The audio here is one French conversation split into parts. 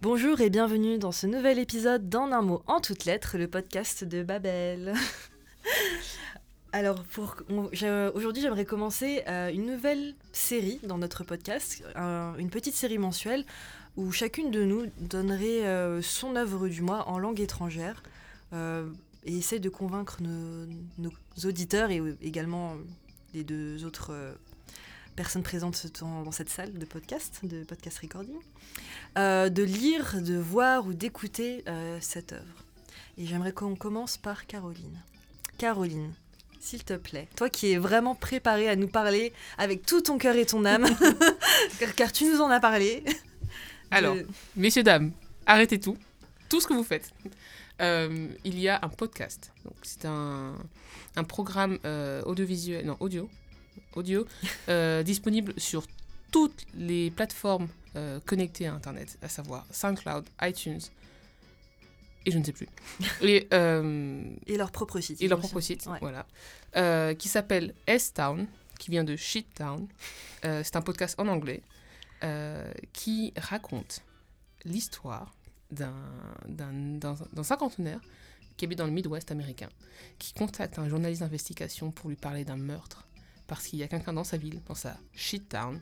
Bonjour et bienvenue dans ce nouvel épisode d'En un mot en toutes lettres, le podcast de Babel. Alors, aujourd'hui, j'aimerais commencer euh, une nouvelle série dans notre podcast, une petite série mensuelle où chacune de nous donnerait euh, son œuvre du mois en langue étrangère euh, et essaie de convaincre nos, auditeurs et également les deux autres personnes présentes dans, cette salle de podcast, de podcast recording, de lire, de voir ou d'écouter cette œuvre. Et j'aimerais qu'on commence par Caroline. Caroline, s'il te plaît, toi qui es vraiment préparée à nous parler avec tout ton cœur et ton âme, car, tu nous en as parlé. Alors, messieurs, dames, arrêtez tout, tout ce que vous faites. Euh, il y a un podcast. C'est un, un, programme euh, audiovisuel, non, audio, audio euh, disponible sur toutes les plateformes connectées à Internet, à savoir SoundCloud, iTunes, et je ne sais plus. et, euh, et leur propre site. Et leur propre site, voilà. Euh, qui s'appelle S-Town, qui vient de Shit Town. Euh, c'est un podcast en anglais qui raconte l'histoire d'un cinquantenaire qui habite dans le Midwest américain, qui contacte un journaliste d'investigation pour lui parler d'un meurtre parce qu'il y a quelqu'un dans sa ville, dans sa shit town,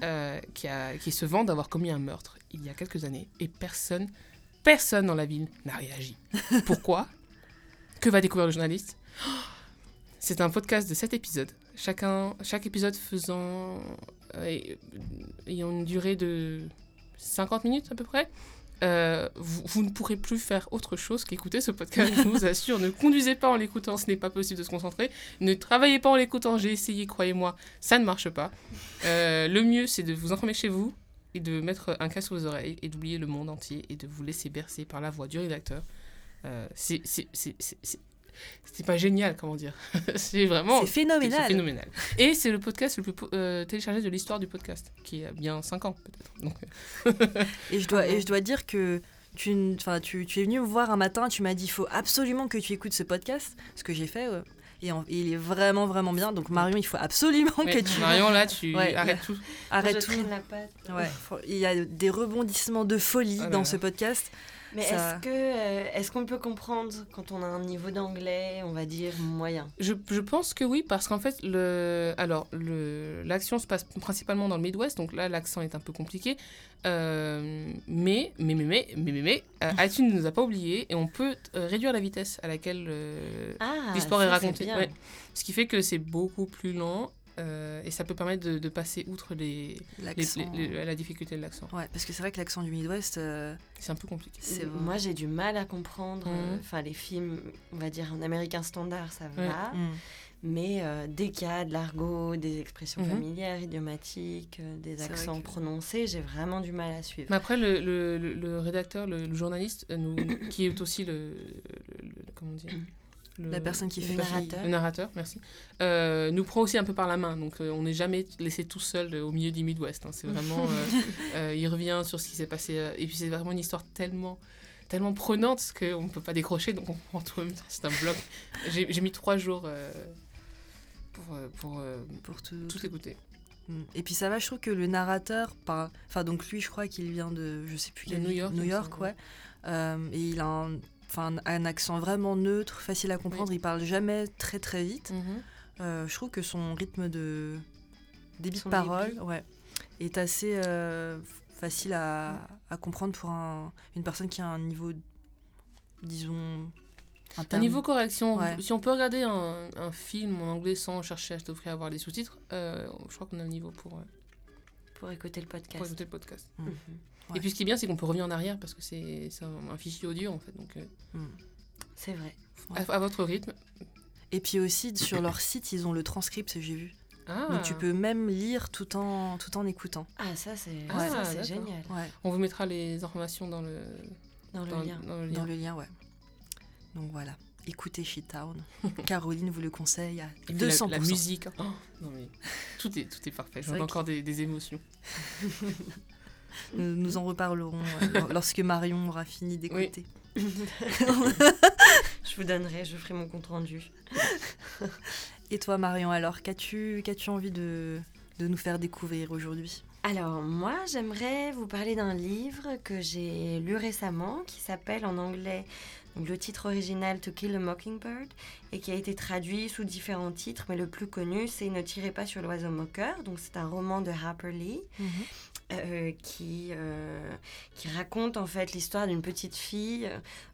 qui, a, qui se vend d'avoir commis un meurtre il y a quelques années et personne Personne dans la ville n'a réagi. Pourquoi? Que va découvrir le journaliste? C'est un podcast de 7 épisodes. Chacun, chaque épisode faisant euh, ayant une durée de 50 minutes à peu près. Euh, vous, ne pourrez plus faire autre chose qu'écouter ce podcast, je vous assure. Ne conduisez pas en l'écoutant, ce n'est pas possible de se concentrer. Ne travaillez pas en l'écoutant, j'ai essayé, croyez-moi, ça ne marche pas. Euh, le mieux, c'est de vous enfermer chez vous, et de mettre un casque aux oreilles et d'oublier le monde entier et de vous laisser bercer par la voix du rédacteur. Euh, c'est pas génial, comment dire. c'est vraiment. C'est phénoménal. phénoménal. Et c'est le podcast le plus euh, téléchargé de l'histoire du podcast, qui a bien 5 ans peut-être. et, je dois, et je dois dire que tu, tu, tu es venu me voir un matin, tu m'as dit il faut absolument que tu écoutes ce podcast, ce que j'ai fait. Et, il est vraiment, vraiment bien. Donc, Marion, il faut absolument que tu. Marion, là, tu arrêtes tout. Arrête tout. La ouais. Il y a des rebondissements de folie oh dans ce podcast. Mais est-ce que euh, est-ce qu'on peut comprendre quand on a un niveau d'anglais, on va dire moyen? Je, je, pense que oui, parce qu'en fait, le, alors l'action se passe principalement dans le Midwest, donc là l'accent est un peu compliqué. Euh, mais, mais, mais, mais, mais, mais, mais euh, ne nous a pas oublié et on peut réduire la vitesse à laquelle ah, l'histoire est racontée. Ce qui fait que c'est beaucoup plus lent euh, et ça peut permettre de, passer outre les, la difficulté de l'accent. Ouais, parce que c'est vrai que l'accent du Midwest, euh, c'est un peu compliqué. Moi, j'ai du mal à comprendre. Euh, enfin, les films, on va dire en américain standard, ça va. Mhm. Mais dès qu'il y a de l'argot, des expressions mhm. familières, idiomatiques, des accents prononcés, j'ai vraiment du mal à suivre. Mais après, le, le, le rédacteur, le, journaliste, nous, qui est aussi le, comment dire la personne qui fait narrateur. le narrateur, merci, euh, nous prend aussi un peu par la main. Donc euh, on n'est jamais laissé tout seul au milieu du Midwest. Hein. C'est vraiment, euh, il revient sur ce qui s'est passé. et puis c'est vraiment une histoire tellement, tellement prenante qu'on ne peut pas décrocher. Donc on prend tout en même temps. C'est un bloc. J'ai mis trois jours pour, pour, pour tout, écouter. Mm. Et puis ça va, je trouve que le narrateur, enfin donc lui, je crois qu'il vient de, je sais plus quel, New York, New York, ouais. et il a un enfin un accent vraiment neutre, facile à comprendre. Il parle jamais très très vite. Mhm. Euh, je trouve que son rythme de débit de parole ouais, est assez euh, facile à, à, comprendre pour un, une personne qui a un niveau, disons, un niveau correction. Si on peut regarder un, un, film en anglais sans chercher à s'offrir à voir les sous-titres, euh, je crois qu'on a le niveau pour, pour écouter le podcast. Pour écouter le podcast. Mhm. Et puis ce qui est bien, c'est qu'on peut revenir en arrière parce que c'est un, fichier audio en fait. Donc, euh, hmm. C'est vrai. À, votre rythme. Et puis aussi sur leur site, ils ont le transcript, j'ai vu. Ah. Donc tu peux même lire tout en, tout en écoutant. Ah ça c'est ah, génial. On vous mettra les informations dans le, dans, le, lien. dans le lien. Dans le lien, ouais. Donc voilà écoutez Shittown. Caroline vous le conseille à 200%. La, la musique. Oh, non mais tout est, tout est parfait. J'ai encore des, des, émotions. Nous, en reparlerons euh, lorsque Marion aura fini d'écouter. je vous donnerai, je ferai mon compte rendu. Et toi, Marion, alors, qu'as-tu qu'as-tu envie de, de nous faire découvrir aujourd'hui? Alors moi j'aimerais vous parler d'un livre que j'ai lu récemment qui s'appelle en anglais le titre original To Kill a Mockingbird et qui a été traduit sous différents titres mais le plus connu c'est Ne tirez pas sur l'oiseau moqueur donc c'est un roman de Harper Lee. Mhm. Euh, qui, euh, qui raconte en fait l'histoire d'une petite fille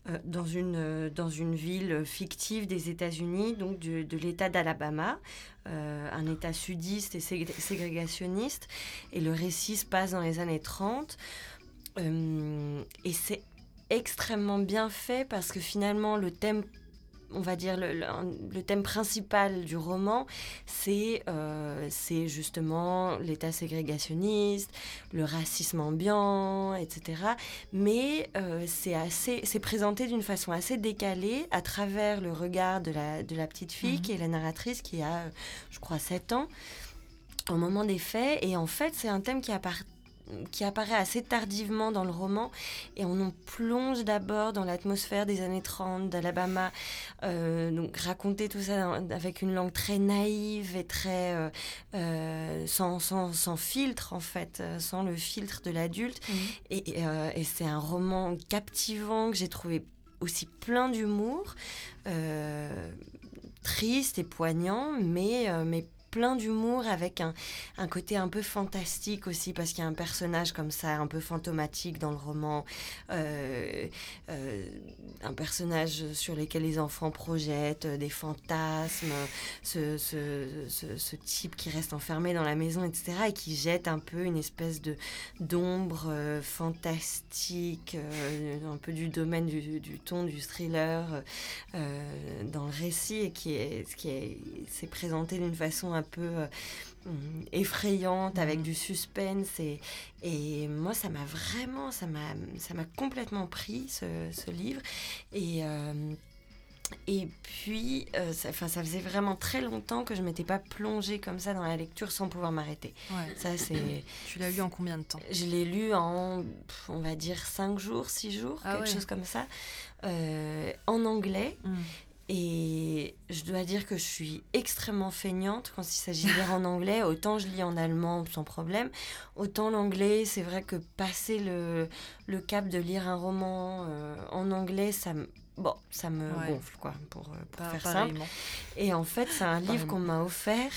euh, dans, une, dans une ville fictive des États-Unis, donc de, de l'État d'Alabama, un État sudiste et ségrégationniste. Et le récit se passe dans les années 30. et c'est extrêmement bien fait parce que finalement le thème on va dire, le, thème principal du roman, euh, c'est justement l'état ségrégationniste, le racisme ambiant, etc. Mais euh, c'est présenté d'une façon assez décalée à travers le regard de la, de la petite fille, mhm. qui est la narratrice, qui a, je crois, 7 ans au moment des faits. Et en fait, c'est un thème qui appartient qui apparaît assez tardivement dans le roman et on en plonge d'abord dans l'atmosphère des années 30 d'Alabama euh, donc raconter tout ça avec une langue très naïve et très euh, euh, sans, sans, sans, filtre en fait sans le filtre de l'adulte mmh. et, et c'est un roman captivant que j'ai trouvé aussi plein d'humour triste et poignant mais mais plein d'humour avec un, un, côté un peu fantastique aussi parce qu'il y a un personnage comme ça un peu fantomatique dans le roman euh, euh, un personnage sur lequel les enfants projettent des fantasmes ce, ce, ce, type qui reste enfermé dans la maison etc et qui jette un peu une espèce de d'ombre euh, fantastique un peu du domaine du, ton du thriller dans le récit et qui est qui est s'est présenté d'une façon un peu euh, mm, effrayante avec mm. du suspense et, et moi ça m'a vraiment ça m'a ça m'a complètement pris ce, ce livre et euh, et puis, euh, ça, ça faisait vraiment très longtemps que je m'étais pas plongée comme ça dans la lecture sans pouvoir m'arrêter. Ça, c'est. Tu l'as lu en combien de temps? Je l'ai lu en, on va dire, 5 jours, 6 jours, ah quelque chose comme ça, en anglais. Mm. Et je dois dire que je suis extrêmement feignante quand il s'agit de lire en anglais. Autant je lis en allemand sans problème, autant l'anglais, c'est vrai que passer le, le cap de lire un roman euh, en anglais, ça me bon, ça me gonfle, quoi, pour, euh, pour faire simple. Et en fait, c'est un livre qu'on m'a offert,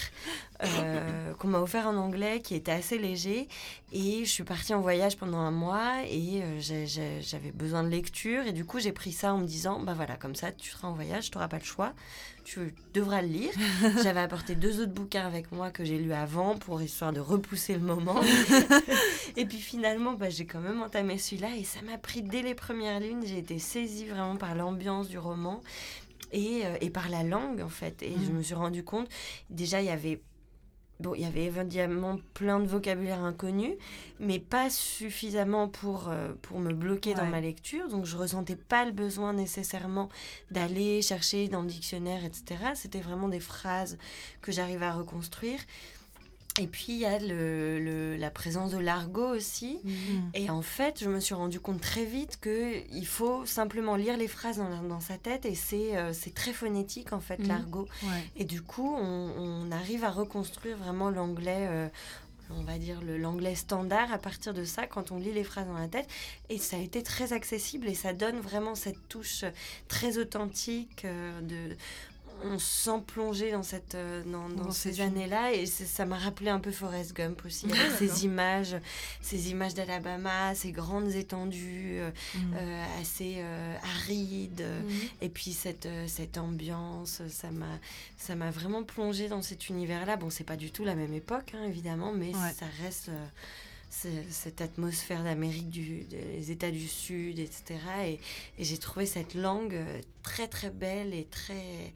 euh, qu'on m'a offert en anglais, qui était assez léger. Et je suis partie en voyage pendant un mois et euh, j'avais besoin de lecture. Et du coup, j'ai pris ça en me disant, bah voilà, comme ça, tu seras en voyage, tu n'auras pas le choix tu devras le lire. J'avais apporté deux autres bouquins avec moi que j'ai lus avant pour histoire de repousser le moment. et puis finalement, bah, j'ai quand même entamé celui-là et ça m'a pris dès les premières lignes. J'ai été saisie vraiment par l'ambiance du roman et, euh, et, par la langue en fait. Et je mm. me suis rendu compte, déjà il y avait Bon, il y avait évidemment plein de vocabulaire inconnu, mais pas suffisamment pour, euh, pour me bloquer dans ma lecture. Donc, je ressentais pas le besoin nécessairement d'aller chercher dans le dictionnaire, etc. C'était vraiment des phrases que j'arrivais à reconstruire. Et puis il y a le, la présence de l'argot aussi. Mhm. Et en fait, je me suis rendu compte très vite qu'il faut simplement lire les phrases dans, dans sa tête et c'est euh, très phonétique en fait, mhm. l'argot. Et du coup, on, on, arrive à reconstruire vraiment l'anglais. Euh, on va dire l'anglais standard à partir de ça quand on lit les phrases dans la tête et ça a été très accessible et ça donne vraiment cette touche très authentique euh, de on se sent plongé dans, cette, euh, dans, ces années-là. Et ça m'a rappelé un peu Forrest Gump aussi, avec ces images, ces images d'Alabama, ces grandes étendues euh, mm. euh, assez arides. Mm. Et puis cette, cette ambiance, ça m'a, ça m'a vraiment plongé dans cet univers-là. Bon, c'est pas du tout la même époque, hein, évidemment, mais ça reste cette atmosphère d'Amérique des États du Sud, etc. Et, et j'ai trouvé cette langue très très belle et très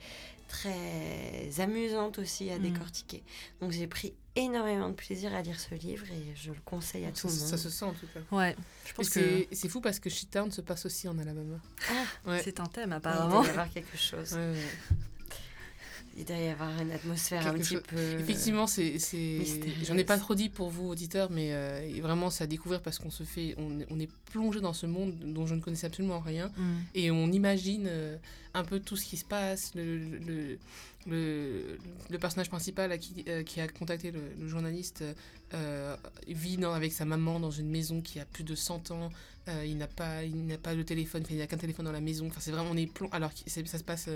très amusante aussi à mm. décortiquer. Donc j'ai pris énormément de plaisir à lire ce livre et je le conseille à tout le monde. Ça se sent en tout cas. Ouais. Je pense que c'est fou parce que Shittown se passe aussi en Alabama. Ah, c'est un thème apparemment. Il y avoir quelque chose il doit y avoir une atmosphère un petit peu. Effectivement, c'est, j'en ai pas trop dit pour vous auditeurs, mais euh, vraiment c'est à découvrir parce qu'on se fait, on, on, est plongé dans ce monde dont je ne connaissais absolument rien mm. et on imagine euh, un peu tout ce qui se passe, le, le, le, personnage principal qui, euh, qui, a contacté le, journaliste euh, vit avec sa maman dans une maison qui a plus de 100 ans. Euh, il n'a pas, il pas de téléphone, il n'y a qu'un téléphone dans la maison. Enfin, c'est vraiment on est plomb. Alors ça se passe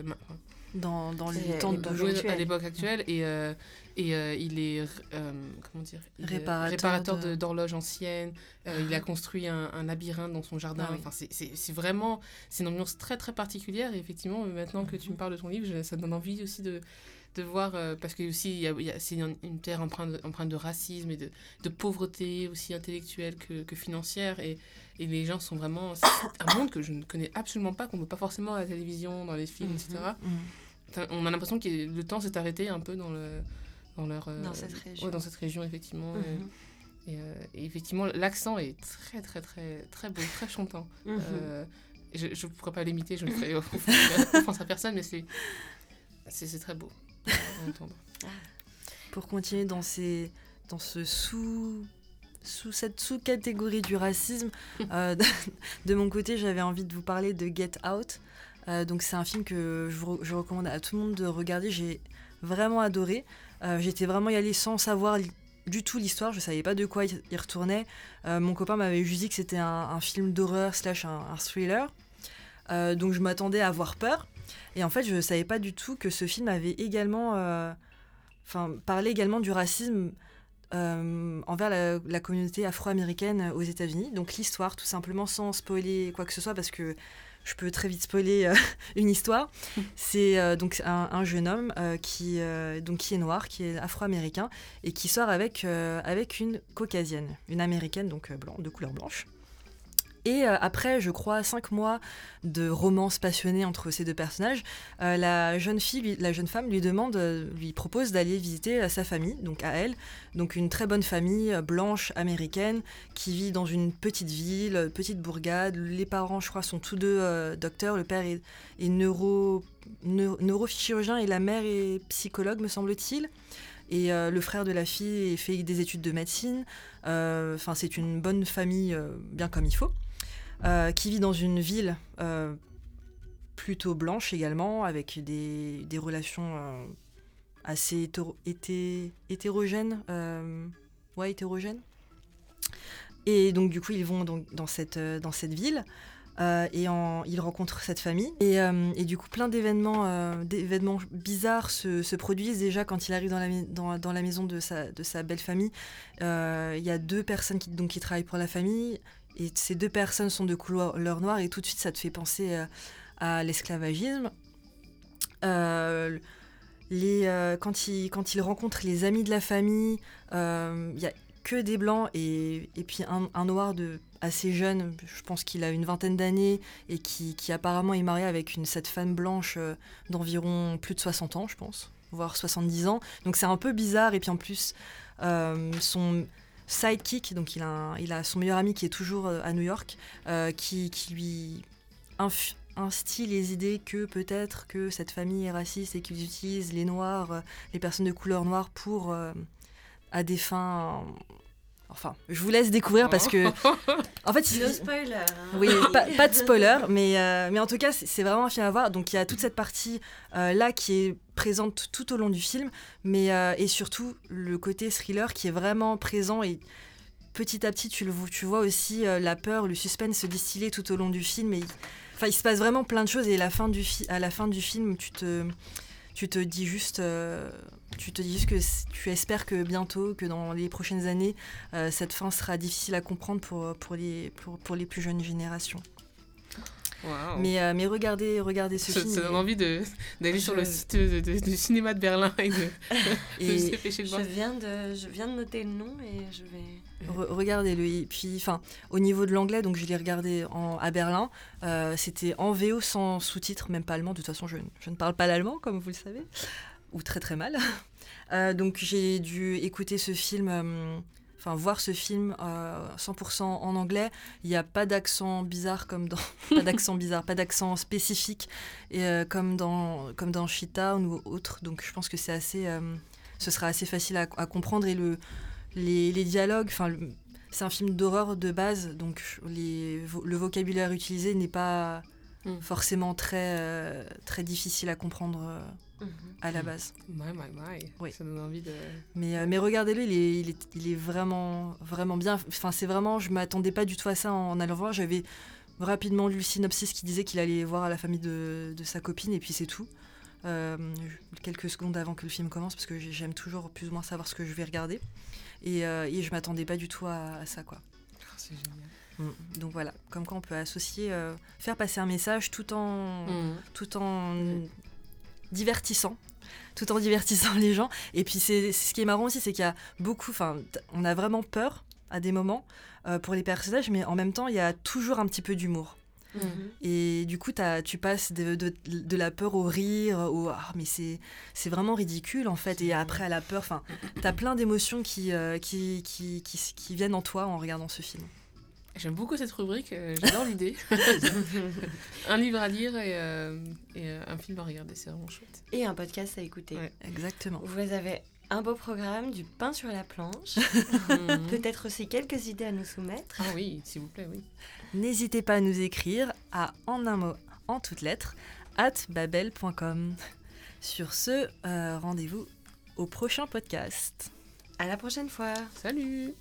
dans, dans les temps à l'époque actuelle et et il est comment dire réparateur, d'horloges anciennes. il a ah. construit un, un, labyrinthe dans son jardin. Ah enfin, c'est vraiment c'est une ambiance très très particulière. Et effectivement, maintenant que tu me parles de ton livre, ça donne envie aussi de de voir, euh, parce que aussi, c'est une, une, terre empreinte, empreinte de racisme et de, de pauvreté, aussi intellectuelle que, que financière. Et, et, les gens sont vraiment. C'est un monde que je ne connais absolument pas, qu'on ne voit pas forcément à la télévision, dans les films, etc. Mhm, mhm. On a l'impression que le temps s'est arrêté un peu dans, le, dans leur. Euh, dans cette région. dans cette région, effectivement. Et, mhm. euh, et, effectivement, l'accent est très, très, très, très beau, très chantant. je ne pourrais pas l'imiter, je ne ferai offense à personne, mais c'est très beau. Pour continuer dans, ces, dans ce sous sous cette sous-catégorie du racisme, euh, de, mon côté, j'avais envie de vous parler de Get Out. Euh, donc c'est un film que je, recommande à tout le monde de regarder. J'ai vraiment adoré. Euh, j'étais vraiment y allée sans savoir du tout l'histoire. Je savais pas de quoi il retournait. mon copain m'avait juste dit que c'était un, film d'horreur slash un, thriller. donc je m'attendais à avoir peur. Et en fait, je ne savais pas du tout que ce film avait également, euh, enfin, parlait également du racisme euh, envers la, communauté afro-américaine aux États-Unis. Donc l'histoire, tout simplement, sans spoiler quoi que ce soit, parce que je peux très vite spoiler euh, une histoire. C'est donc un, jeune homme qui, donc, qui est noir, qui est afro-américain, et qui sort avec, avec une caucasienne, une américaine, donc blanc, de couleur blanche. Et euh, après, je crois, cinq mois de romance passionnée entre ces deux personnages, euh, la jeune fille, la jeune femme lui demande, euh, lui propose d'aller visiter sa famille, donc à elle, donc une très bonne famille blanche américaine qui vit dans une petite ville, petite bourgade. Les parents, je crois, sont tous deux docteurs. Le père est, neuro, neurochirurgien et la mère est psychologue, me semble-t-il. Et le frère de la fille fait des études de médecine. Enfin, c'est une bonne famille, bien comme il faut. Euh, qui vit dans une ville euh, plutôt blanche également, avec des, relations euh, assez hétérogènes. ouais, hétérogènes. Et donc, du coup, ils vont donc dans, cette, dans cette ville. et en, ils rencontrent cette famille. Et, du coup, plein d'événements bizarres se, se, produisent déjà quand il arrive dans la, dans, dans la maison de sa, de sa belle famille. Il y a deux personnes qui, donc, qui travaillent pour la famille. Ces deux personnes sont de couleur noire et tout de suite ça te fait penser euh, à l'esclavagisme. Euh, les, euh, quand, il, quand il rencontre les amis de la famille, il n'y a que des blancs et, et puis un, noir de assez jeune, je pense qu'il a une vingtaine d'années et qui, apparemment est marié avec cette femme blanche d'environ plus de 60 ans, je pense, voire 70 ans. Donc c'est un peu bizarre et puis en plus, son, sidekick, donc il a, il a son meilleur ami qui est toujours euh, à New York, euh, qui, qui, lui instille les idées que peut-être que cette famille est raciste et qu'ils utilisent les noirs, euh, les personnes de couleur noire pour à des fins Enfin, je vous laisse découvrir parce que. En fait, il... spoiler. Hein. Oui, pas, de spoiler, mais, euh, mais en tout cas, c'est vraiment un film à voir. Donc, il y a toute cette partie euh, là qui est présente tout au long du film, mais euh, et surtout le côté thriller qui est vraiment présent et petit à petit, tu, le, vois aussi la peur, le suspense se distiller tout au long du film. Et, enfin, il se passe vraiment plein de choses et la fin du à la fin du film, tu te tu te dis juste, euh, tu te dis que tu espères que bientôt, que dans les prochaines années, euh, cette fin sera difficile à comprendre pour, pour, les, pour les plus jeunes générations. Mais, euh, mais regardez, regardez ce film. Ça donne envie d'aller sur le site du cinéma de Berlin et de, et Je viens de, je viens de noter le nom et je vais. regardez-le. Et puis, enfin, au niveau de l'anglais, donc je l'ai regardé en, à Berlin. Euh, c'était en VO sans sous-titres, même pas allemand. De toute façon, je, je ne parle pas l'allemand, comme vous le savez, ou très très mal. Euh, donc j'ai dû écouter ce film enfin voir ce film 100% en anglais. Il n'y a pas d'accent bizarre comme dans pas d'accent bizarre, pas d'accent spécifique et, euh, comme dans comme dans Shitown ou autre. Donc je pense que c'est assez, euh, ce sera assez facile à, comprendre et le les, les dialogues, enfin c'est un film d'horreur de base, donc les, le vocabulaire utilisé n'est pas mm. forcément très, euh, très difficile à comprendre à la base. My, my, my. Oui. Ça donne envie de. Mais, euh, mais regardez-le, il est, il, est, il est vraiment, vraiment bien. Enfin, c'est vraiment, je m'attendais pas du tout à ça en, allant voir. J'avais rapidement lu le synopsis qui disait qu'il allait voir à la famille de, de sa copine et puis c'est tout. Euh, quelques secondes avant que le film commence parce que j'aime toujours plus ou moins savoir ce que je vais regarder et, euh, et je m'attendais pas du tout à, à ça quoi. Oh, c'est génial. Mm. Donc voilà, comme quoi on peut associer, euh, faire passer un message tout en, Mm. tout en divertissant, tout en divertissant les gens. Et puis c'est ce qui est marrant aussi, c'est qu'il y a beaucoup, enfin, on a vraiment peur à des moments euh, pour les personnages, mais en même temps, il y a toujours un petit peu d'humour. Mhm. Et du coup, tu passes de, de- de la peur au rire, au ah, mais c'est c'est vraiment ridicule en fait. Et après à la peur, enfin, t'as plein d'émotions qui, euh, qui, qui, qui viennent en toi en regardant ce film. J'aime beaucoup cette rubrique, euh, j'adore l'idée. un livre à lire et, euh, et, euh, un film à regarder, c'est vraiment chouette. Et un podcast à écouter. Ouais. Exactement. Vous avez un beau programme, du pain sur la planche, peut-être aussi quelques idées à nous soumettre. Ah oui, s'il vous plaît, oui. N'hésitez pas à nous écrire à en un mot, en toutes lettres, at babel.com. Sur ce, euh, rendez-vous au prochain podcast. À la prochaine fois. Salut